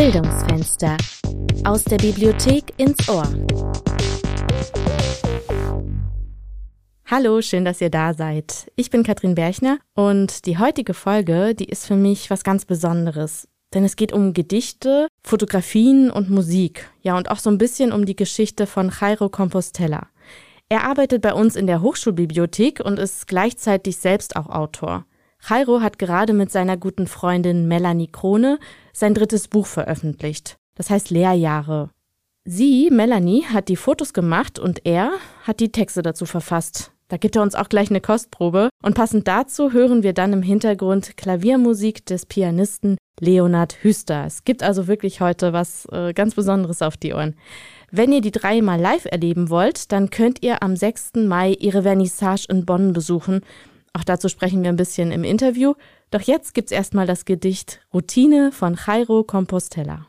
Bildungsfenster. Aus der Bibliothek ins Ohr. Hallo, schön, dass ihr da seid. Ich bin Katrin Berchner und die heutige Folge, die ist für mich was ganz Besonderes. Denn es geht um Gedichte, Fotografien und Musik. Ja, und auch so ein bisschen um die Geschichte von Jairo Compostela. Er arbeitet bei uns in der Hochschulbibliothek und ist gleichzeitig selbst auch Autor. Jairo hat gerade mit seiner guten Freundin Melanie Krone sein drittes Buch veröffentlicht. Das heißt Lehrjahre. Sie, Melanie, hat die Fotos gemacht und er hat die Texte dazu verfasst. Da gibt er uns auch gleich eine Kostprobe. Und passend dazu hören wir dann im Hintergrund Klaviermusik des Pianisten Leonard Hüster. Es gibt also wirklich heute was äh, ganz Besonderes auf die Ohren. Wenn ihr die drei mal live erleben wollt, dann könnt ihr am 6. Mai ihre Vernissage in Bonn besuchen. Auch dazu sprechen wir ein bisschen im Interview. Doch jetzt gibt's erstmal das Gedicht Routine von Jairo Compostela.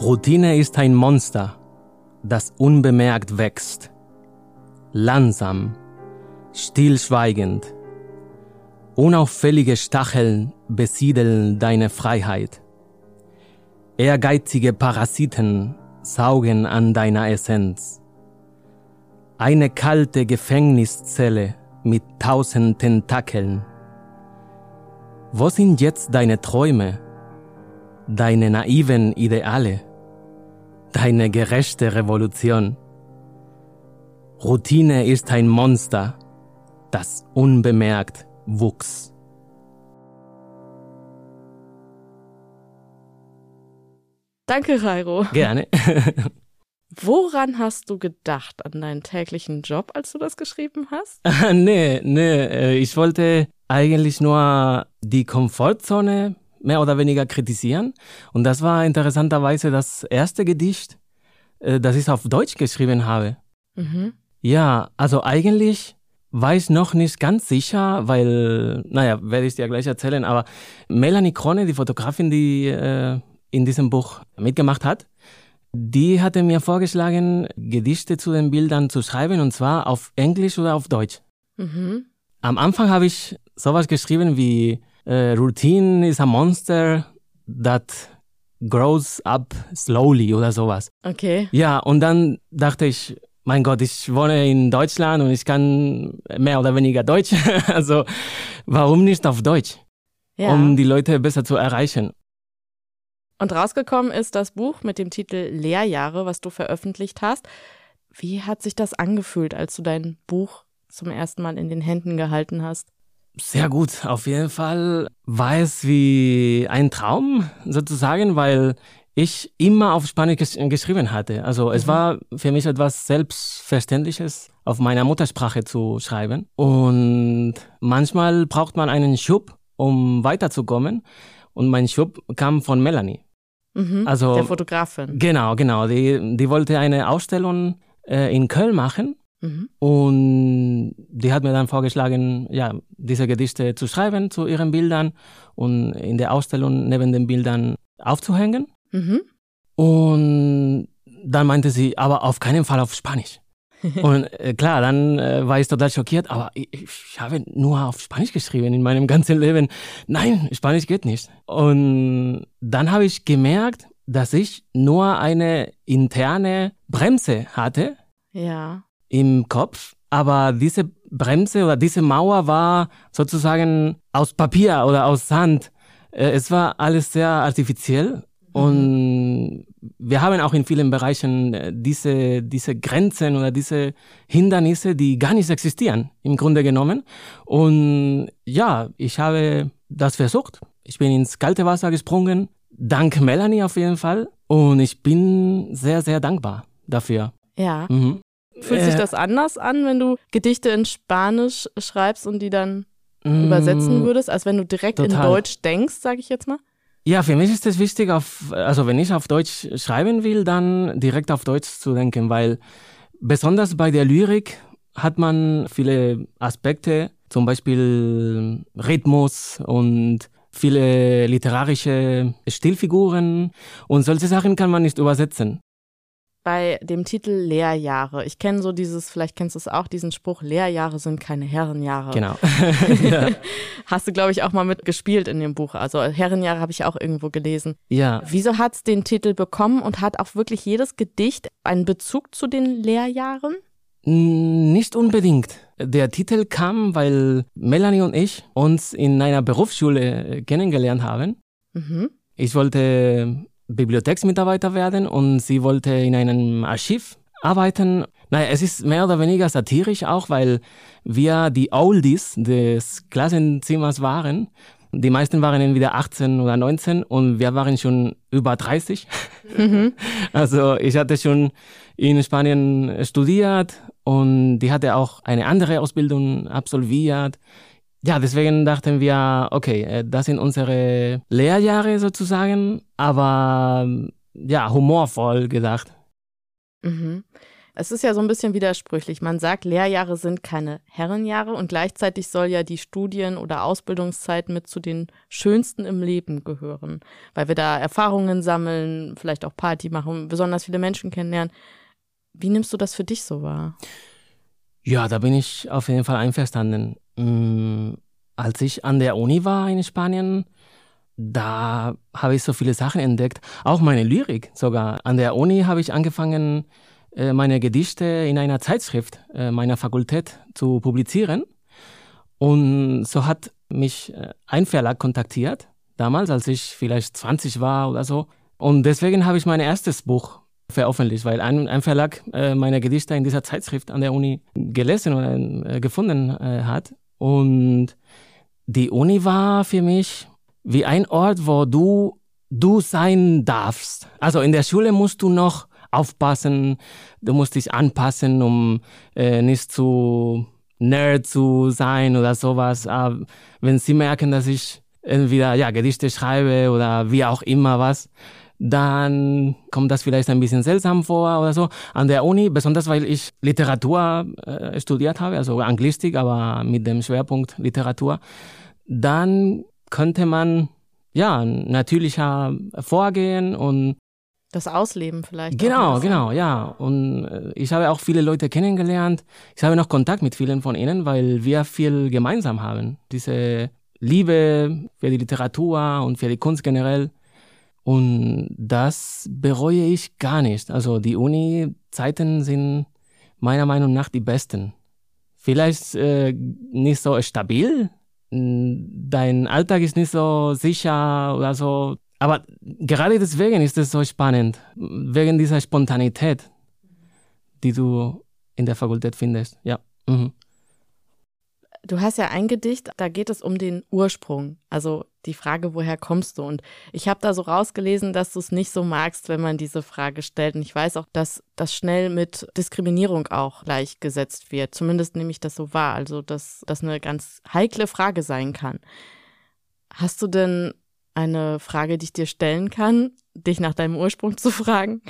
Routine ist ein Monster, das unbemerkt wächst. Langsam, stillschweigend, Unauffällige Stacheln besiedeln deine Freiheit. Ehrgeizige Parasiten saugen an deiner Essenz. Eine kalte Gefängniszelle mit tausend Tentakeln. Wo sind jetzt deine Träume, deine naiven Ideale, deine gerechte Revolution? Routine ist ein Monster, das unbemerkt wuchs. Danke, Jairo. Gerne. Woran hast du gedacht an deinen täglichen Job, als du das geschrieben hast? nee, nee, äh, ich wollte eigentlich nur die Komfortzone mehr oder weniger kritisieren. Und das war interessanterweise das erste Gedicht, äh, das ich auf Deutsch geschrieben habe. Mhm. Ja, also eigentlich weiß noch nicht ganz sicher, weil, naja, werde ich dir gleich erzählen, aber Melanie Krone, die Fotografin, die äh, in diesem Buch mitgemacht hat, die hatte mir vorgeschlagen, Gedichte zu den Bildern zu schreiben und zwar auf Englisch oder auf Deutsch. Mhm. Am Anfang habe ich sowas geschrieben wie äh, Routine is a monster that grows up slowly oder sowas. Okay. Ja, und dann dachte ich, mein Gott, ich wohne in Deutschland und ich kann mehr oder weniger Deutsch. also warum nicht auf Deutsch? Ja. Um die Leute besser zu erreichen. Und rausgekommen ist das Buch mit dem Titel Lehrjahre, was du veröffentlicht hast. Wie hat sich das angefühlt, als du dein Buch zum ersten Mal in den Händen gehalten hast? Sehr gut. Auf jeden Fall war es wie ein Traum sozusagen, weil ich immer auf Spanisch ges geschrieben hatte. Also es mhm. war für mich etwas Selbstverständliches, auf meiner Muttersprache zu schreiben. Und manchmal braucht man einen Schub, um weiterzukommen. Und mein Schub kam von Melanie. Mhm, also der Fotografin. Genau, genau. Die, die wollte eine Ausstellung äh, in Köln machen. Mhm. Und die hat mir dann vorgeschlagen, ja, diese Gedichte zu schreiben zu ihren Bildern und in der Ausstellung neben den Bildern aufzuhängen. Mhm. Und dann meinte sie, aber auf keinen Fall auf Spanisch. und äh, klar, dann äh, war ich total schockiert, aber ich, ich, habe nur auf Spanisch geschrieben in meinem ganzen Leben. Nein, Spanisch geht nicht. Und dann habe ich gemerkt, dass ich nur eine interne Bremse hatte ja. im Kopf, aber diese Bremse oder diese Mauer war sozusagen aus Papier oder aus Sand. Äh, es war alles sehr artifiziell und wir haben auch in vielen Bereichen äh, diese, diese Grenzen oder diese Hindernisse, die gar nicht existieren, im Grunde genommen. Und ja, ich habe das versucht. Ich bin ins kalte Wasser gesprungen, dank Melanie auf jeden Fall. Und ich bin sehr, sehr dankbar dafür. Ja. Mhm. Fühlt sich äh, das anders an, wenn du Gedichte in Spanisch schreibst und die dann übersetzen mm, würdest, als wenn du direkt total. in Deutsch denkst, sage ich jetzt mal? Ja, für mich ist es wichtig, auf, also wenn ich auf Deutsch schreiben will, dann direkt auf Deutsch zu denken, weil besonders bei der Lyrik hat man viele Aspekte, zum Beispiel Rhythmus und viele literarische Stilfiguren und solche Sachen kann man nicht übersetzen. Bei dem Titel Lehrjahre. Ich kenne so dieses, vielleicht kennst du es auch, diesen Spruch, Lehrjahre sind keine Herrenjahre. Genau. ja. Hast du, glaube ich, auch mal mitgespielt in dem Buch. Also Herrenjahre habe ich auch irgendwo gelesen. Ja. Wieso hat es den Titel bekommen und hat auch wirklich jedes Gedicht einen Bezug zu den Lehrjahren? Nicht unbedingt. Der Titel kam, weil Melanie und ich uns in einer Berufsschule kennengelernt haben. Mhm. Ich wollte Bibliotheksmitarbeiter werden und sie wollte in einem Archiv arbeiten. Naja, es ist mehr oder weniger satirisch auch, weil wir die Oldies des Klassenzimmers waren. Die meisten waren entweder 18 oder 19 und wir waren schon über 30. Mhm. Also ich hatte schon in Spanien studiert und die hatte auch eine andere Ausbildung absolviert. Ja, deswegen dachten wir, okay, äh, das sind unsere Lehrjahre sozusagen, aber ja, humorvoll gedacht. Mhm. Es ist ja so ein bisschen widersprüchlich. Man sagt, Lehrjahre sind keine Herrenjahre und gleichzeitig soll ja die Studien- oder Ausbildungszeit mit zu den schönsten im Leben gehören, weil wir da Erfahrungen sammeln, vielleicht auch Party machen, besonders viele Menschen kennenlernen. Wie nimmst du das für dich so wahr? Ja, da bin ich auf jeden Fall einverstanden. Mm, als ich an der Uni war in Spanien, da habe ich so viele Sachen entdeckt. Auch meine Lyrik sogar. An der Uni habe ich angefangen, äh, meine Gedichte in einer Zeitschrift äh, meiner Fakultät zu publizieren. Und so hat mich äh, ein Verlag kontaktiert, damals, als ich vielleicht 20 war oder so. Und deswegen habe ich mein erstes Buch veröffentlicht, weil ein, ein Verlag meine Gedichte in dieser Zeitschrift an der Uni gelesen oder gefunden hat. Und die Uni war für mich wie ein Ort, wo du du sein darfst. Also in der Schule musst du noch aufpassen, du musst dich anpassen, um äh, nicht zu nerd zu sein oder sowas. Aber wenn sie merken, dass ich entweder ja, Gedichte schreibe oder wie auch immer was, dann kommt das vielleicht ein bisschen seltsam vor oder so. An der Uni, besonders weil ich Literatur äh, studiert habe, also Anglistik, aber mit dem Schwerpunkt Literatur, dann könnte man ja natürlicher vorgehen und das Ausleben vielleicht. Genau, genau, ja. Und äh, ich habe auch viele Leute kennengelernt. Ich habe noch Kontakt mit vielen von ihnen, weil wir viel gemeinsam haben. Diese Liebe für die Literatur und für die Kunst generell. Und das bereue ich gar nicht. Also die Uni-Zeiten sind meiner Meinung nach die besten. Vielleicht äh, nicht so stabil. Dein Alltag ist nicht so sicher oder so. Aber gerade deswegen ist es so spannend. Wegen dieser Spontanität, die du in der Fakultät findest. Ja. Mhm. Du hast ja ein Gedicht, da geht es um den Ursprung, also die Frage, woher kommst du? Und ich habe da so rausgelesen, dass du es nicht so magst, wenn man diese Frage stellt. Und ich weiß auch, dass das schnell mit Diskriminierung auch gleichgesetzt wird. Zumindest nehme ich das so wahr. Also, dass das eine ganz heikle Frage sein kann. Hast du denn eine Frage, die ich dir stellen kann, dich nach deinem Ursprung zu fragen?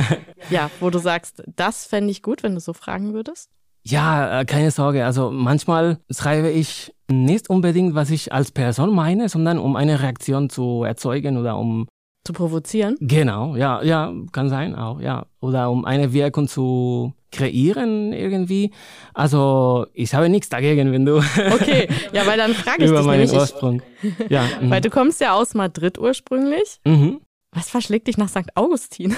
ja, wo du sagst, das fände ich gut, wenn du so fragen würdest? Ja, äh, keine Sorge. Also manchmal schreibe ich nicht unbedingt, was ich als Person meine, sondern um eine Reaktion zu erzeugen oder um zu provozieren. Genau, ja, ja, kann sein auch, ja. Oder um eine Wirkung zu kreieren irgendwie. Also ich habe nichts dagegen, wenn du. Okay, ja, weil dann frage ich über dich meinen nämlich. Ursprung. Ja, mhm. weil du kommst ja aus Madrid ursprünglich. Mhm. Was verschlägt dich nach St. Augustin?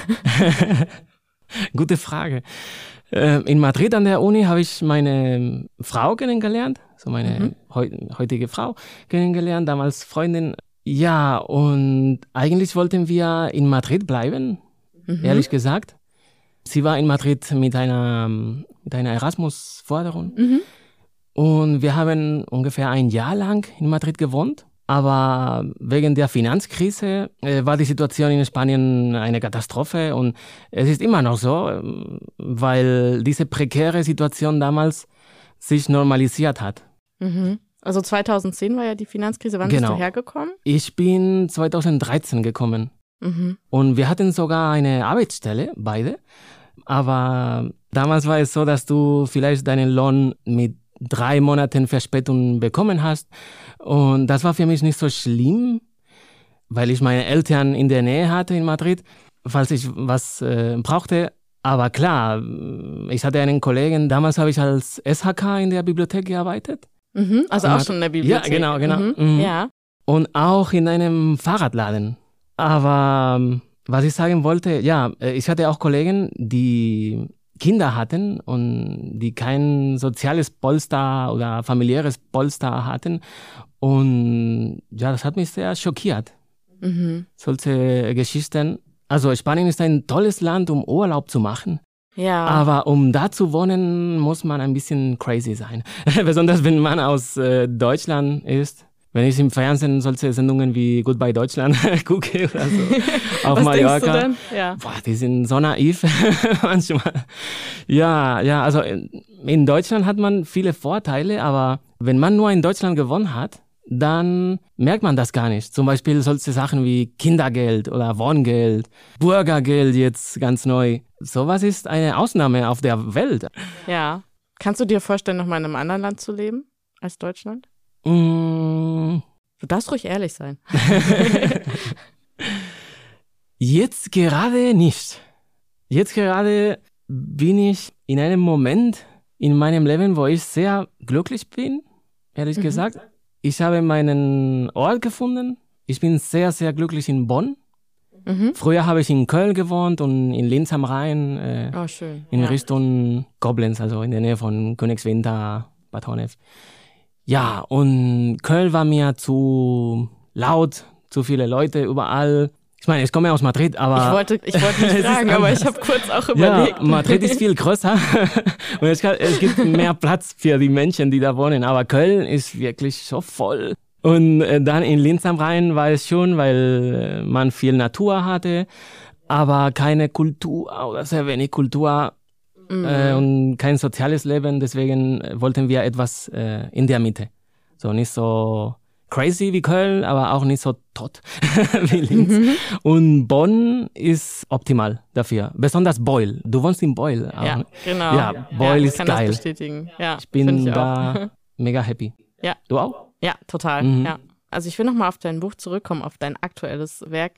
Gute Frage. Äh, in Madrid an der Uni habe ich meine Frau kennengelernt, so meine mhm. heutige Frau kennengelernt, damals Freundin. Ja, und eigentlich wollten wir in Madrid bleiben, mhm. ehrlich gesagt. Sie war in Madrid mit einer, mit einer Erasmus-Forderung. Mhm. Und wir haben ungefähr ein Jahr lang in Madrid gewohnt. Aber wegen der Finanzkrise äh, war die Situation in Spanien eine Katastrophe und es ist immer noch so, ähm, weil diese prekäre Situation damals sich normalisiert hat. Mhm. Also 2010 war ja die Finanzkrise. Wann genau. bist du hergekommen? Ich bin 2013 gekommen. Mhm. Und wir hatten sogar eine Arbeitsstelle, beide. Aber damals war es so, dass du vielleicht deinen Lohn mit drei Monaten Verspätung bekommen hast. Und das war für mich nicht so schlimm, weil ich meine Eltern in der Nähe hatte in Madrid, falls ich was äh, brauchte. Aber klar, ich hatte einen Kollegen, damals habe ich als SHK in der Bibliothek gearbeitet. Mhm, also auch schon in der Bibliothek. Ja, genau, genau. Mhm, Mhm. Ja. Und auch in einem Fahrradladen. Aber ähm, was ich sagen wollte, ja, äh, ich hatte auch Kollegen, die Kinder hatten und die kein soziales Polster oder familiäres Polster hatten. Und ja, das hat mich sehr schockiert. Mhm. Solche Geschichten. Also Spanien ist ein tolles Land, um Urlaub zu machen. Ja. Aber um da zu wohnen, muss man ein bisschen crazy sein. Besonders wenn man aus äh, Deutschland ist. Wenn ich im Fernsehen solche Sendungen wie Goodbye Deutschland gucke oder so auf Was Mallorca. Ja. Boah, die sind so naiv manchmal. Ja, ja, also in in Deutschland hat man viele Vorteile, aber wenn man nur in Deutschland gewonnen hat, dann merkt man das gar nicht. Zum Beispiel solche Sachen wie Kindergeld oder Wohngeld, Bürgergeld jetzt ganz neu. Sowas ist eine Ausnahme auf der Welt. Ja. Kannst du dir vorstellen, noch mal in einem anderen Land zu leben als Deutschland? Mm, Du darfst ruhig ehrlich sein. Jetzt gerade nicht. Jetzt gerade bin ich in einem Moment in meinem Leben, wo ich sehr glücklich bin, ehrlich Mhm. gesagt. Ich habe meinen Ort gefunden. Ich bin sehr, sehr glücklich in Bonn. Mhm. Früher habe ich in Köln gewohnt und in Linz am Rhein, äh, Oh, in ja. Richtung Koblenz, also in der Nähe von Königswinter, Bad Honnef. Ja, und Köln war mir zu laut, zu viele Leute überall. Ich meine, ich komme aus Madrid, aber Ich wollte, ich wollte nicht fragen, aber ich habe kurz auch überlegt. ja, Madrid ist viel größer und es, kann, es gibt mehr Platz für die Menschen, die da wohnen. Aber Köln ist wirklich so voll. Und äh, dann in Linz am Rhein war es schon, weil äh, man viel Natur hatte, aber keine Kultur oder sehr wenig Kultur Mhm. äh, und kein soziales Leben. Deswegen äh, wollten wir etwas äh, in der Mitte. So nicht so crazy wie Köln, aber auch nicht so tot wie Linz. Mhm. Und Bonn ist optimal dafür. Besonders Beul. Du wohnst in Beul. auch, Ja, ne? genau. Ja, Beul ich ist kann geil. Das bestätigen. Ja, Ich bin ich da mega happy. Ja. Du auch? Ja, total. Mhm. Ja. Also ich will nochmal auf dein Buch zurückkommen, auf dein aktuelles Werk.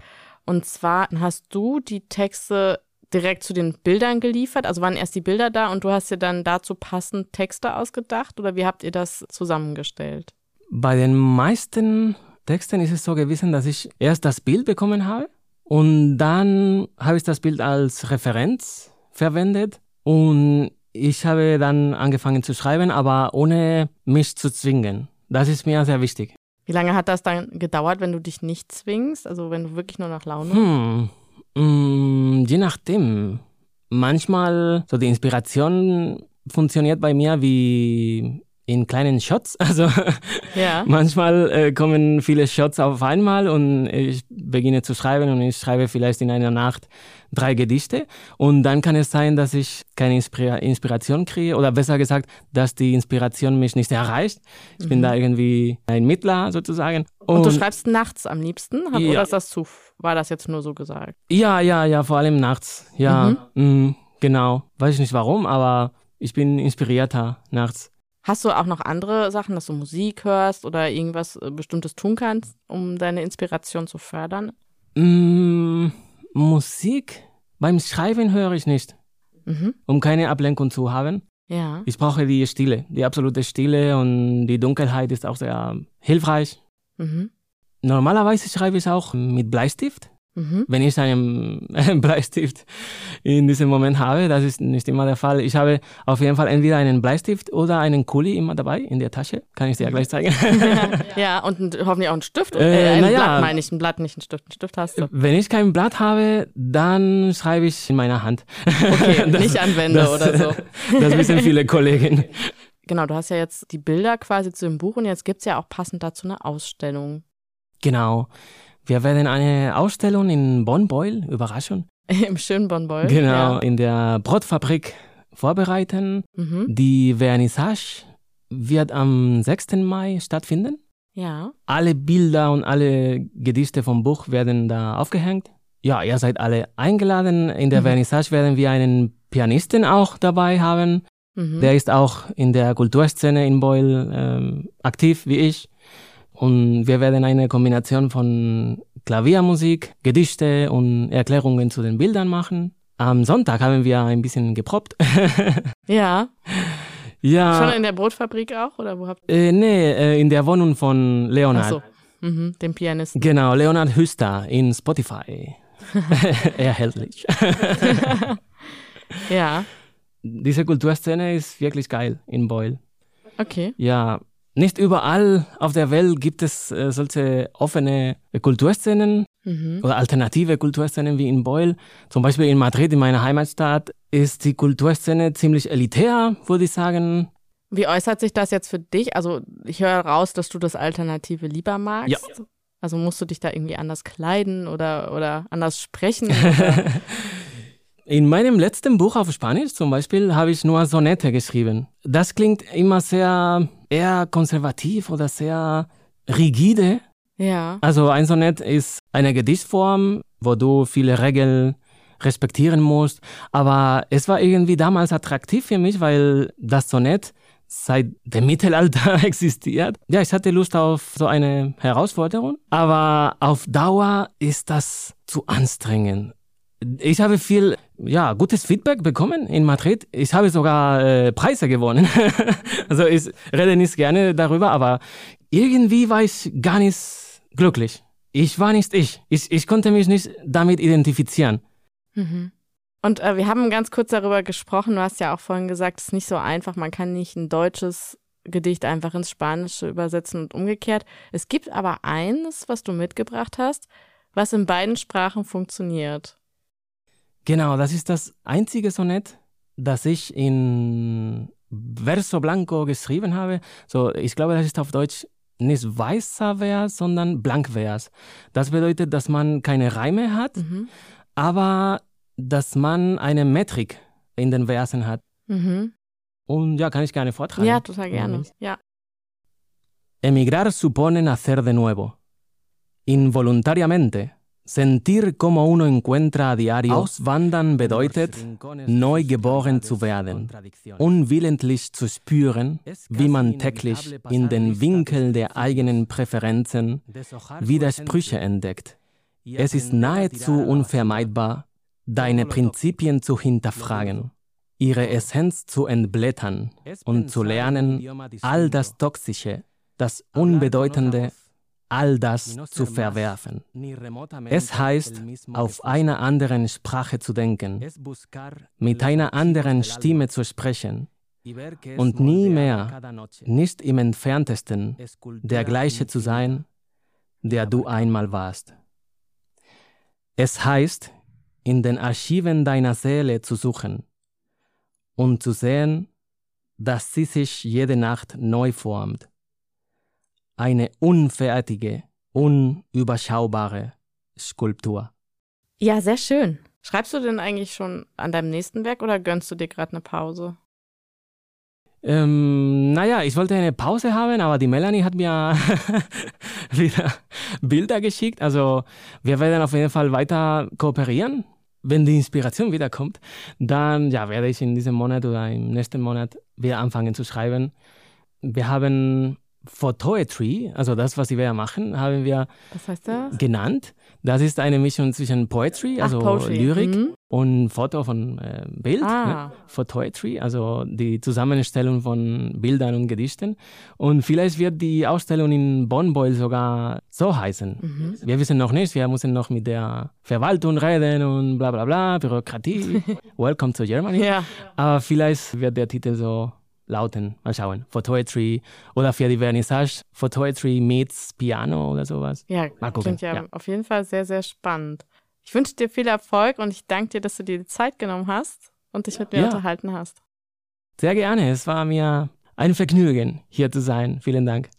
Und zwar hast du die Texte direkt zu den Bildern geliefert. Also waren erst die Bilder da und du hast dir dann dazu passend Texte ausgedacht oder wie habt ihr das zusammengestellt? Bei den meisten Texten ist es so gewesen, dass ich erst das Bild bekommen habe und dann habe ich das Bild als Referenz verwendet und ich habe dann angefangen zu schreiben, aber ohne mich zu zwingen. Das ist mir sehr wichtig. Wie lange hat das dann gedauert, wenn du dich nicht zwingst? Also wenn du wirklich nur nach Laune? Hm, mm, je nachdem. Manchmal, so die Inspiration funktioniert bei mir wie in kleinen Shots. Also Ja. manchmal äh, kommen viele Shots auf einmal und ich beginne zu schreiben und ich schreibe vielleicht in einer Nacht drei Gedichte und dann kann es sein, dass ich keine Inspira Inspiration kriege oder besser gesagt, dass die Inspiration mich nicht erreicht. Ich bin da irgendwie ein Mittler sozusagen. Mhm. Und, du schreibst nachts am liebsten? Hab, Ja. Oder ist das zu, war das jetzt nur so gesagt? Ja, ja, ja, vor allem nachts. Ja, mm, genau. Weiß ich nicht warum, aber ich bin inspirierter nachts. Hast du auch noch andere Sachen, dass du Musik hörst oder irgendwas äh, Bestimmtes tun kannst, um deine Inspiration zu fördern? Mm, Musik beim Schreiben höre ich nicht, Mhm. um keine Ablenkung zu haben. Ja. Ich brauche die Stille, die absolute Stille und die Dunkelheit ist auch sehr hilfreich. Mhm. Normalerweise schreibe ich auch mit Bleistift. Mhm. wenn ich einen Bleistift in diesem Moment habe, das ist nicht immer der Fall. Ich habe auf jeden Fall entweder einen Bleistift oder einen Kuli immer dabei in der Tasche. Kann ich dir ja gleich zeigen. ja, und ein, hoffentlich auch ein Stift. Äh, Äh, ein. Blatt meine ich, ein Blatt, nicht ein Stift. Ein Stift hast du. Wenn ich kein Blatt habe, dann schreibe ich in meiner Hand. Okay, Das- nicht an Wände das- oder so. Das wissen viele Kollegen. Genau, du hast ja jetzt die Bilder quasi zu dem Buch und jetzt gibt's ja auch passend dazu eine Ausstellung Genau. Wir werden eine Ausstellung in Bonn-Beul, Überraschung, im schönen Bonn-Beul. genau, Ja. in der Brotfabrik vorbereiten. Mhm. Die Vernissage wird am 6. Mai stattfinden. ja. Alle Bilder und alle Gedichte vom Buch werden da aufgehängt. Ja, ihr seid alle eingeladen. In der Mhm. Vernissage werden wir einen Pianisten auch dabei haben. Mhm. Der ist auch in der Kulturszene in Beul ähm, aktiv wie ich. Und wir werden eine Kombination von Klaviermusik, Gedichte und Erklärungen zu den Bildern machen. Am Sonntag haben wir ein bisschen geprobt. Ja. ja. Schon in der Brotfabrik auch? Oder wo habt Äh, nee, äh, in der Wohnung von Leonard. Ach so. Mhm, dem Pianisten. Genau, Leonard Hüster in Spotify. Erhältlich. Ja. Diese Kulturszene ist wirklich geil in Beul. Okay. Ja, nicht überall auf der Welt gibt es äh, solche offene Kulturszenen Mhm. oder alternative Kulturszenen wie in Beul. Zum Beispiel in Madrid, in meiner Heimatstadt, ist die Kulturszene ziemlich elitär, würde ich sagen. Wie äußert sich das jetzt für dich? Also ich höre raus, dass du das Alternative lieber magst. Ja. Also musst du dich da irgendwie anders kleiden oder, oder anders sprechen? Oder? In meinem letzten Buch auf Spanisch zum Beispiel habe ich nur Sonette geschrieben. Das klingt immer sehr eher konservativ oder sehr rigide. ja. Also ein Sonett ist eine Gedichtform, wo du viele Regeln respektieren musst. Aber es war irgendwie damals attraktiv für mich, weil das Sonett seit dem Mittelalter existiert. Ja, ich hatte Lust auf so eine Herausforderung. Aber auf Dauer ist das zu anstrengend. Ich habe viel, ja, gutes Feedback bekommen in Madrid. Ich habe sogar äh, Preise gewonnen. also ich rede nicht gerne darüber, aber irgendwie war ich gar nicht glücklich. Ich war nicht ich. Ich, ich konnte mich nicht damit identifizieren. Mhm. Und äh, wir haben ganz kurz darüber gesprochen. Du hast ja auch vorhin gesagt, es ist nicht so einfach. Man kann nicht ein deutsches Gedicht einfach ins Spanische übersetzen und umgekehrt. Es gibt aber eines, was du mitgebracht hast, was in beiden Sprachen funktioniert. Genau, das ist das einzige Sonett, das ich in Verso Blanco geschrieben habe. So, ich glaube, das ist auf Deutsch nicht weißer Vers, sondern Blankvers. Das bedeutet, dass man keine Reime hat, Mhm. aber dass man eine Metrik in den Versen hat. Mhm. Und ja, kann ich gerne vortragen. Ja, total gerne. Ja. Emigrar supone nacer de nuevo. Involuntariamente. Sentir como uno encuentra a diario. Auswandern bedeutet, neu geboren zu werden. Unwillentlich zu spüren, wie man täglich in den Winkel der eigenen Präferenzen Widersprüche entdeckt. Es ist nahezu unvermeidbar, deine Prinzipien zu hinterfragen, ihre Essenz zu entblättern und zu lernen, all das Toxische, das Unbedeutende, all das zu verwerfen. Es heißt, auf einer anderen Sprache zu denken, mit einer anderen Stimme zu sprechen und nie mehr, nicht im entferntesten, der gleiche zu sein, der du einmal warst. Es heißt, in den Archiven deiner Seele zu suchen und zu sehen, dass sie sich jede Nacht neu formt. Eine unfertige, unüberschaubare Skulptur. Ja, sehr schön. Schreibst du denn eigentlich schon an deinem nächsten Werk oder gönnst du dir gerade eine Pause? Ähm, naja, ich wollte eine Pause haben, aber die Melanie hat mir wieder Bilder geschickt. Also wir werden auf jeden Fall weiter kooperieren. Wenn die Inspiration wiederkommt, dann ja, werde ich in diesem Monat oder im nächsten Monat wieder anfangen zu schreiben. Wir haben Photoetry, also das, was wir machen, haben wir Was heißt das? genannt. Das ist eine Mischung zwischen Poetry, Ach, also Poetry. Lyrik, Mhm. und Foto von äh, Bild. Ne? Ah. Photoetry, also die Zusammenstellung von Bildern und Gedichten. Und vielleicht wird die Ausstellung in Bonn-Beul sogar so heißen. Mhm. Wir wissen noch nicht, wir müssen noch mit der Verwaltung reden und bla bla bla, Bürokratie. Welcome to Germany. Ja. Aber vielleicht wird der Titel so Lauten. Mal schauen. Photoetry oder für die Vernissage Photoetry meets Piano oder sowas. Ja, Mal gucken. klingt ja, ja auf jeden Fall sehr, sehr spannend. Ich wünsche dir viel Erfolg und ich danke dir, dass du dir die Zeit genommen hast und dich mit mir ja. unterhalten hast. Sehr gerne. Es war mir ein Vergnügen, hier zu sein. Vielen Dank.